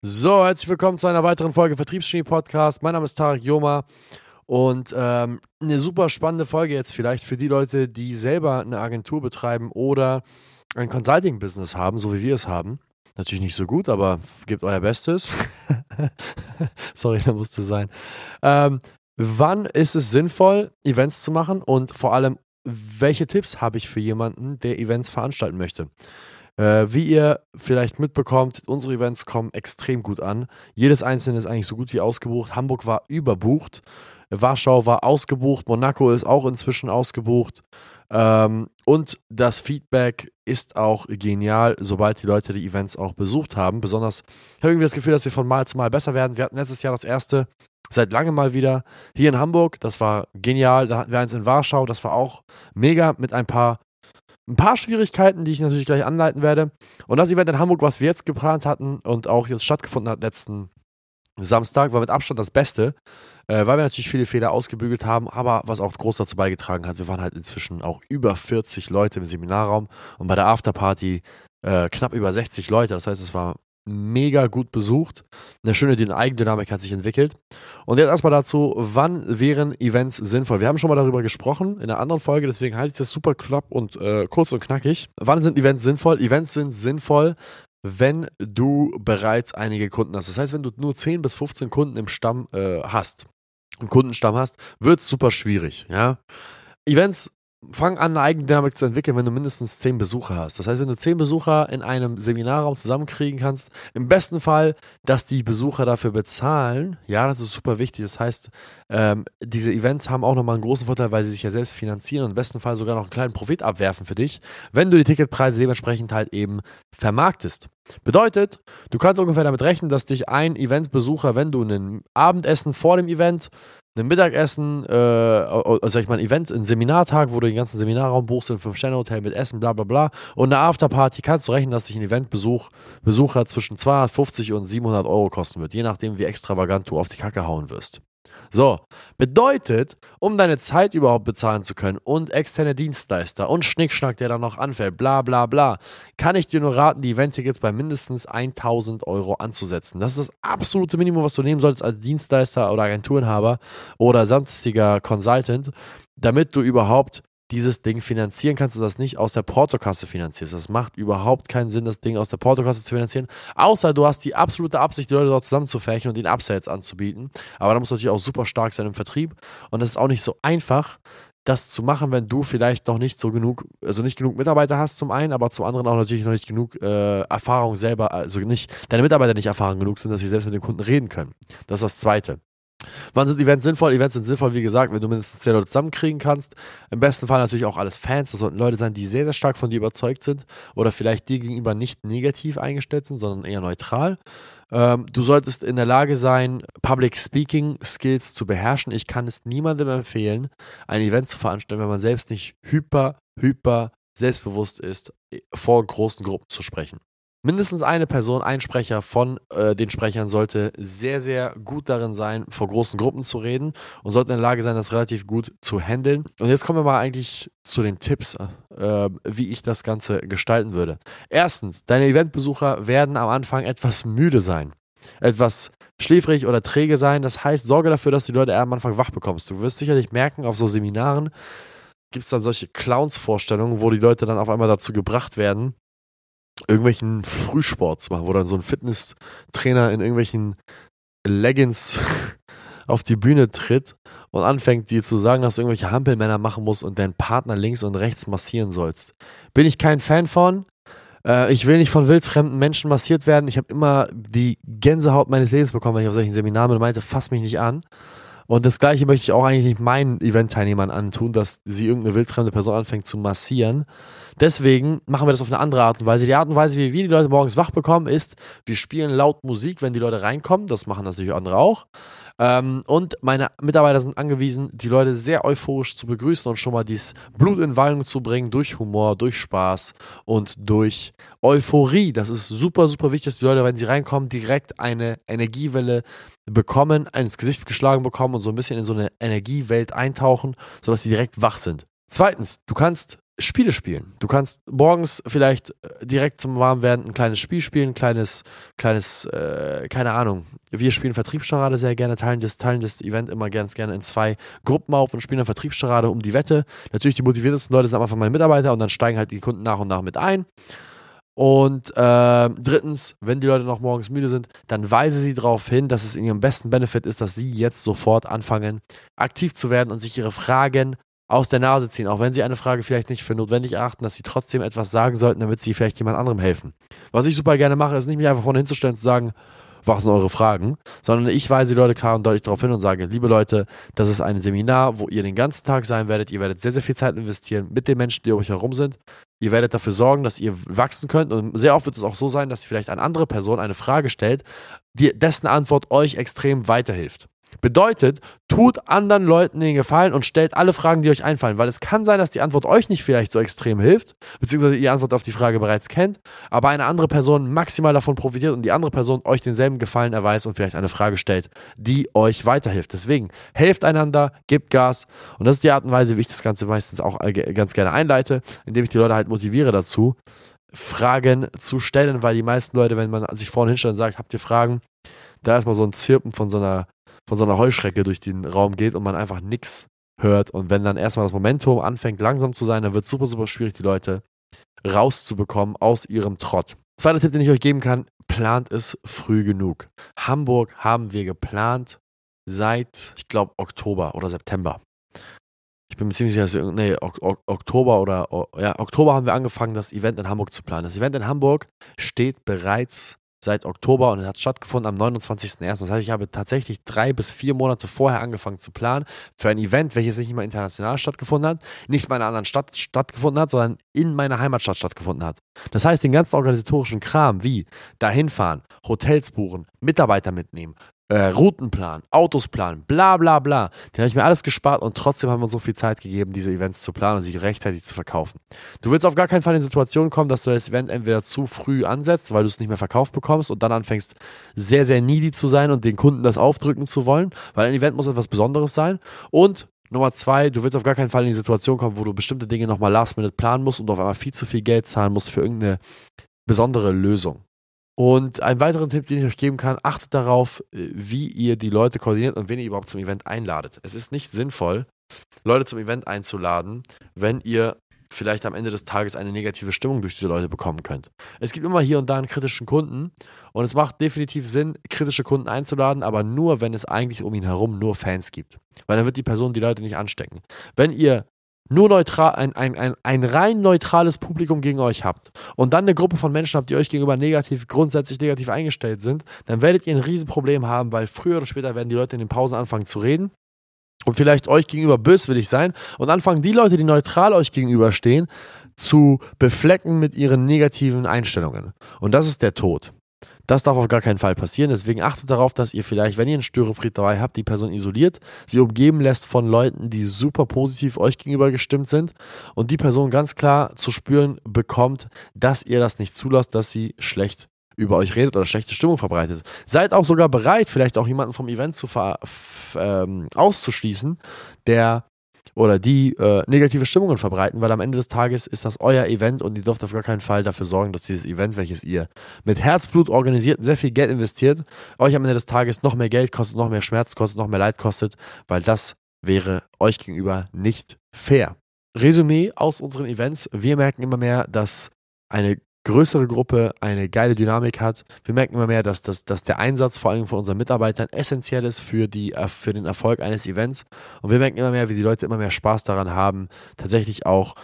So, herzlich willkommen zu einer weiteren Folge Vertriebsgenie Podcast. Mein Name ist Tarek Joma und ähm, eine super spannende Folge jetzt vielleicht für die Leute, die selber eine Agentur betreiben oder ein Consulting-Business haben, so wie wir es haben. Natürlich nicht so gut, aber gebt euer Bestes. Sorry, da musste sein. Ähm, wann ist es sinnvoll, Events zu machen und vor allem, welche Tipps habe ich für jemanden, der Events veranstalten möchte? Äh, wie ihr vielleicht mitbekommt, unsere Events kommen extrem gut an. Jedes einzelne ist eigentlich so gut wie ausgebucht. Hamburg war überbucht. Warschau war ausgebucht. Monaco ist auch inzwischen ausgebucht. Ähm, und das Feedback ist auch genial, sobald die Leute die Events auch besucht haben. Besonders ich habe irgendwie das Gefühl, dass wir von Mal zu Mal besser werden. Wir hatten letztes Jahr das erste seit langem mal wieder hier in Hamburg. Das war genial. Da hatten wir eins in Warschau. Das war auch mega mit ein paar ein paar Schwierigkeiten, die ich natürlich gleich anleiten werde. Und das Event in Hamburg, was wir jetzt geplant hatten und auch jetzt stattgefunden hat letzten Samstag, war mit Abstand das Beste, äh, weil wir natürlich viele Fehler ausgebügelt haben, aber was auch groß dazu beigetragen hat, wir waren halt inzwischen auch über 40 Leute im Seminarraum und bei der Afterparty äh, knapp über 60 Leute. Das heißt, es war mega gut besucht. Eine schöne Eigendynamik hat sich entwickelt. Und jetzt erstmal dazu, wann wären Events sinnvoll? Wir haben schon mal darüber gesprochen in einer anderen Folge, deswegen halte ich das super knapp und äh, kurz und knackig. Wann sind Events sinnvoll? Events sind sinnvoll, wenn du bereits einige Kunden hast. Das heißt, wenn du nur 10 bis 15 Kunden im Stamm äh, hast, im Kundenstamm hast, wird es super schwierig. Ja? Events fang an, eine Eigendynamik zu entwickeln, wenn du mindestens zehn Besucher hast. Das heißt, wenn du zehn Besucher in einem Seminarraum zusammenkriegen kannst, im besten Fall, dass die Besucher dafür bezahlen, ja, das ist super wichtig. Das heißt, ähm, diese Events haben auch nochmal einen großen Vorteil, weil sie sich ja selbst finanzieren und im besten Fall sogar noch einen kleinen Profit abwerfen für dich, wenn du die Ticketpreise dementsprechend halt eben vermarktest. Bedeutet, du kannst ungefähr damit rechnen, dass dich ein Eventbesucher, wenn du ein Abendessen vor dem Event ein Mittagessen, äh, sag ich mal, ein Event, ein Seminartag, wo du den ganzen Seminarraum buchst, ein Fünf-Sterne-Hotel mit Essen, bla bla bla. Und eine Afterparty kannst du rechnen, dass dich ein Eventbesuch Besucher zwischen 250 und 700 Euro kosten wird, je nachdem, wie extravagant du auf die Kacke hauen wirst. So, bedeutet, um deine Zeit überhaupt bezahlen zu können und externe Dienstleister und Schnickschnack, der dann noch anfällt, bla bla bla, kann ich dir nur raten, die Event-Tickets bei mindestens 1000 Euro anzusetzen. Das ist das absolute Minimum, was du nehmen solltest als Dienstleister oder Agenturenhaber oder sonstiger Consultant, damit du überhaupt dieses Ding finanzieren kannst du das nicht aus der Portokasse finanzierst. Das macht überhaupt keinen Sinn, das Ding aus der Portokasse zu finanzieren, außer du hast die absolute Absicht, die Leute dort zusammenzufärchen und ihnen Upsells anzubieten. Aber da musst du natürlich auch super stark sein im Vertrieb und es ist auch nicht so einfach, das zu machen, wenn du vielleicht noch nicht so genug, also nicht genug Mitarbeiter hast zum einen, aber zum anderen auch natürlich noch nicht genug äh, Erfahrung selber, also nicht, deine Mitarbeiter nicht erfahren genug sind, dass sie selbst mit den Kunden reden können. Das ist das Zweite. Wann sind Events sinnvoll? Events sind sinnvoll, wie gesagt, wenn du mindestens 10 Leute zusammenkriegen kannst. Im besten Fall natürlich auch alles Fans. Das sollten Leute sein, die sehr, sehr stark von dir überzeugt sind oder vielleicht dir gegenüber nicht negativ eingestellt sind, sondern eher neutral. Ähm, du solltest in der Lage sein, Public Speaking Skills zu beherrschen. Ich kann es niemandem empfehlen, ein Event zu veranstalten, wenn man selbst nicht hyper, hyper selbstbewusst ist, vor großen Gruppen zu sprechen mindestens eine Person, ein Sprecher von äh, den Sprechern sollte sehr, sehr gut darin sein, vor großen Gruppen zu reden und sollte in der Lage sein, das relativ gut zu handeln. Und jetzt kommen wir mal eigentlich zu den Tipps, äh, wie ich das Ganze gestalten würde. Erstens, deine Eventbesucher werden am Anfang etwas müde sein. Etwas schläfrig oder träge sein. Das heißt, sorge dafür, dass du die Leute am Anfang wach bekommst. Du wirst sicherlich merken, auf so Seminaren gibt es dann solche Clowns-Vorstellungen, wo die Leute dann auf einmal dazu gebracht werden, irgendwelchen Frühsport zu machen, wo dann so ein Fitnesstrainer in irgendwelchen Leggings auf die Bühne tritt und anfängt dir zu sagen, dass du irgendwelche Hampelmänner machen musst und deinen Partner links und rechts massieren sollst. Bin ich kein Fan von. Äh, ich will nicht von wildfremden Menschen massiert werden. Ich habe immer die Gänsehaut meines Lebens bekommen, wenn ich auf solchen Seminaren bin und meinte, fass mich nicht an. Und das gleiche möchte ich auch eigentlich nicht meinen Event-Teilnehmern antun, dass sie irgendeine wildfremde Person anfängt zu massieren. Deswegen machen wir das auf eine andere Art und Weise. Die Art und Weise, wie wir die Leute morgens wach bekommen, ist, wir spielen laut Musik, wenn die Leute reinkommen. Das machen natürlich andere auch. Ähm, und meine Mitarbeiter sind angewiesen, die Leute sehr euphorisch zu begrüßen und schon mal dieses Blut in Wallung zu bringen durch Humor, durch Spaß und durch Euphorie. Das ist super, super wichtig, dass die Leute, wenn sie reinkommen, direkt eine Energiewelle bekommen, ins Gesicht geschlagen bekommen und so ein bisschen in so eine Energiewelt eintauchen, sodass sie direkt wach sind. Zweitens, du kannst Spiele spielen. Du kannst morgens vielleicht äh, direkt zum Warmwerden ein kleines Spiel spielen, ein kleines, kleines, äh, keine Ahnung. Wir spielen Vertriebsscharade sehr gerne, teilen das, teilen das Event immer ganz gerne in zwei Gruppen auf und spielen dann Vertriebsscharade um die Wette. Natürlich die motiviertesten Leute sind am Anfang meine Mitarbeiter und dann steigen halt die Kunden nach und nach mit ein. Und äh, drittens, wenn die Leute noch morgens müde sind, dann weise sie darauf hin, dass es in ihrem besten Benefit ist, dass sie jetzt sofort anfangen, aktiv zu werden und sich ihre Fragen aus der Nase ziehen, auch wenn sie eine Frage vielleicht nicht für notwendig erachten, dass sie trotzdem etwas sagen sollten, damit sie vielleicht jemand anderem helfen. Was ich super gerne mache, ist nicht mich einfach vorne hinzustellen und zu sagen, was sind eure Fragen, sondern ich weise die Leute klar und deutlich darauf hin und sage, liebe Leute, das ist ein Seminar, wo ihr den ganzen Tag sein werdet, ihr werdet sehr, sehr viel Zeit investieren mit den Menschen, die um euch herum sind. Ihr werdet dafür sorgen, dass ihr wachsen könnt und sehr oft wird es auch so sein, dass vielleicht eine andere Person eine Frage stellt, die, dessen Antwort euch extrem weiterhilft. Bedeutet, tut anderen Leuten den Gefallen und stellt alle Fragen, die euch einfallen, weil es kann sein, dass die Antwort euch nicht vielleicht so extrem hilft, beziehungsweise ihr Antwort auf die Frage bereits kennt, aber eine andere Person maximal davon profitiert und die andere Person euch denselben Gefallen erweist und vielleicht eine Frage stellt, die euch weiterhilft. Deswegen helft einander, gebt Gas. Und das ist die Art und Weise, wie ich das Ganze meistens auch ganz gerne einleite, indem ich die Leute halt motiviere dazu, Fragen zu stellen, weil die meisten Leute, wenn man sich vorne hinstellt und sagt, habt ihr Fragen, da ist mal so ein Zirpen von so einer von so einer Heuschrecke durch den Raum geht und man einfach nichts hört. Und wenn dann erstmal das Momentum anfängt langsam zu sein, dann wird es super, super schwierig, die Leute rauszubekommen aus ihrem Trott. Zweiter Tipp, den ich euch geben kann, plant es früh genug. Hamburg haben wir geplant seit, ich glaube, Oktober oder September. Ich bin mir ziemlich sicher, dass wir, nee, Oktober oder, ja, Oktober haben wir angefangen, das Event in Hamburg zu planen. Das Event in Hamburg steht bereits seit Oktober und es hat stattgefunden am 29.01. Das heißt, ich habe tatsächlich drei bis vier Monate vorher angefangen zu planen für ein Event, welches nicht immer international stattgefunden hat, nicht in einer anderen Stadt stattgefunden hat, sondern in meiner Heimatstadt stattgefunden hat. Das heißt, den ganzen organisatorischen Kram wie dahin fahren, Hotels buchen, Mitarbeiter mitnehmen, äh, Routenplan, Autos planen, bla bla bla. Den habe ich mir alles gespart und trotzdem haben wir uns so viel Zeit gegeben, diese Events zu planen und sie rechtzeitig zu verkaufen. Du willst auf gar keinen Fall in Situationen kommen, dass du das Event entweder zu früh ansetzt, weil du es nicht mehr verkauft bekommst und dann anfängst sehr, sehr needy zu sein und den Kunden das aufdrücken zu wollen, weil ein Event muss etwas Besonderes sein und Nummer zwei, du willst auf gar keinen Fall in die Situation kommen, wo du bestimmte Dinge nochmal last minute planen musst und auf einmal viel zu viel Geld zahlen musst für irgendeine besondere Lösung. Und einen weiteren Tipp, den ich euch geben kann, achtet darauf, äh, wie ihr die Leute koordiniert und wen ihr überhaupt zum Event einladet. Es ist nicht sinnvoll, Leute zum Event einzuladen, wenn ihr vielleicht am Ende des Tages eine negative Stimmung durch diese Leute bekommen könnt. Es gibt immer hier und da einen kritischen Kunden und es macht definitiv Sinn, kritische Kunden einzuladen, aber nur, wenn es eigentlich um ihn herum nur Fans gibt. Weil dann wird die Person die Leute nicht anstecken. Wenn ihr nur neutral, ein, ein, ein, ein rein neutrales Publikum gegen euch habt und dann eine Gruppe von Menschen habt, die euch gegenüber negativ, grundsätzlich negativ eingestellt sind, dann werdet ihr ein Riesenproblem haben, weil früher oder später werden die Leute in den Pausen anfangen zu reden und vielleicht euch gegenüber böswillig sein und anfangen die Leute, die neutral euch gegenüberstehen, zu beflecken mit ihren negativen Einstellungen. Und das ist der Tod. Das darf auf gar keinen Fall passieren. Deswegen achtet darauf, dass ihr vielleicht, wenn ihr einen Störenfried dabei habt, die Person isoliert, sie umgeben lässt von Leuten, die super positiv euch gegenüber gestimmt sind und die Person ganz klar zu spüren bekommt, dass ihr das nicht zulasst, dass sie schlecht über euch redet oder schlechte Stimmung verbreitet. Seid auch sogar bereit, vielleicht auch jemanden vom Event zu ähm, auszuschließen, der oder die äh, negative Stimmungen verbreiten, weil am Ende des Tages ist das euer Event und ihr dürft auf gar keinen Fall dafür sorgen, dass dieses Event, welches ihr mit Herzblut organisiert, sehr viel Geld investiert, euch am Ende des Tages noch mehr Geld kostet, noch mehr Schmerz kostet, noch mehr Leid kostet, weil das wäre euch gegenüber nicht fair. Resümee aus unseren Events. Wir merken immer mehr, dass eine größere Gruppe eine geile Dynamik hat. Wir merken immer mehr, dass, dass, dass der Einsatz vor allem von unseren Mitarbeitern essentiell ist für, die, äh, für den Erfolg eines Events. Und wir merken immer mehr, wie die Leute immer mehr Spaß daran haben, tatsächlich auch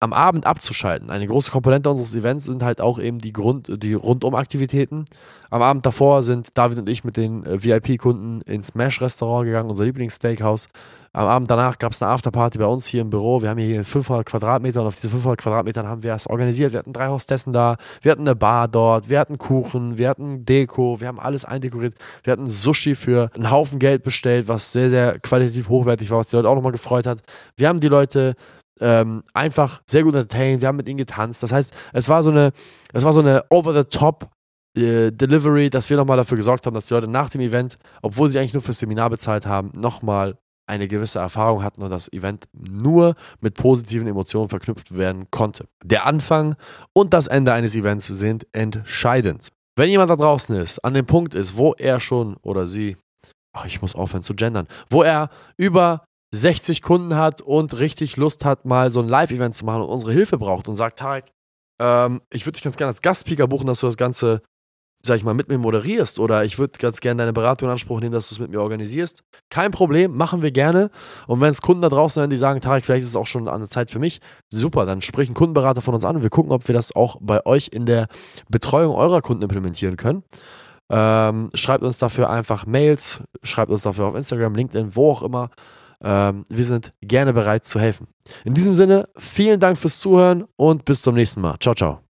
am Abend abzuschalten. Eine große Komponente unseres Events sind halt auch eben die, Grund, die Rundum-Aktivitäten. Am Abend davor sind David und ich mit den äh, VIP-Kunden ins Smash-Restaurant gegangen, unser Lieblingssteakhouse. Am Abend danach gab es eine Afterparty bei uns hier im Büro. Wir haben hier 500 Quadratmeter und auf diese 500 Quadratmetern haben wir es organisiert. Wir hatten drei Hostessen da, wir hatten eine Bar dort, wir hatten Kuchen, wir hatten Deko, wir haben alles eindekoriert. Wir hatten Sushi für einen Haufen Geld bestellt, was sehr, sehr qualitativ hochwertig war, was die Leute auch nochmal gefreut hat. Wir haben die Leute ähm, einfach sehr gut entertained. Wir haben mit ihnen getanzt. Das heißt, es war so eine, es war so eine over-the-top äh, Delivery, dass wir nochmal dafür gesorgt haben, dass die Leute nach dem Event, obwohl sie eigentlich nur fürs Seminar bezahlt haben, nochmal eine gewisse Erfahrung hatten und das Event nur mit positiven Emotionen verknüpft werden konnte. Der Anfang und das Ende eines Events sind entscheidend. Wenn jemand da draußen ist, an dem Punkt ist, wo er schon oder sie, ach, ich muss aufhören zu gendern, wo er über 60 Kunden hat und richtig Lust hat, mal so ein Live-Event zu machen und unsere Hilfe braucht und sagt, Tarek, ähm, ich würde dich ganz gerne als Gastspeaker buchen, dass du das Ganze sag ich mal, mit mir moderierst oder ich würde ganz gerne deine Beratung in Anspruch nehmen, dass du es mit mir organisierst. Kein Problem, machen wir gerne. Und wenn es Kunden da draußen sind, die sagen, Tarek, vielleicht ist es auch schon eine Zeit für mich, super, dann sprich einen Kundenberater von uns an und wir gucken, ob wir das auch bei euch in der Betreuung eurer Kunden implementieren können. Ähm, schreibt uns dafür einfach Mails, schreibt uns dafür auf Instagram, LinkedIn, wo auch immer. Ähm, wir sind gerne bereit zu helfen. In diesem Sinne, vielen Dank fürs Zuhören und bis zum nächsten Mal. Ciao, ciao.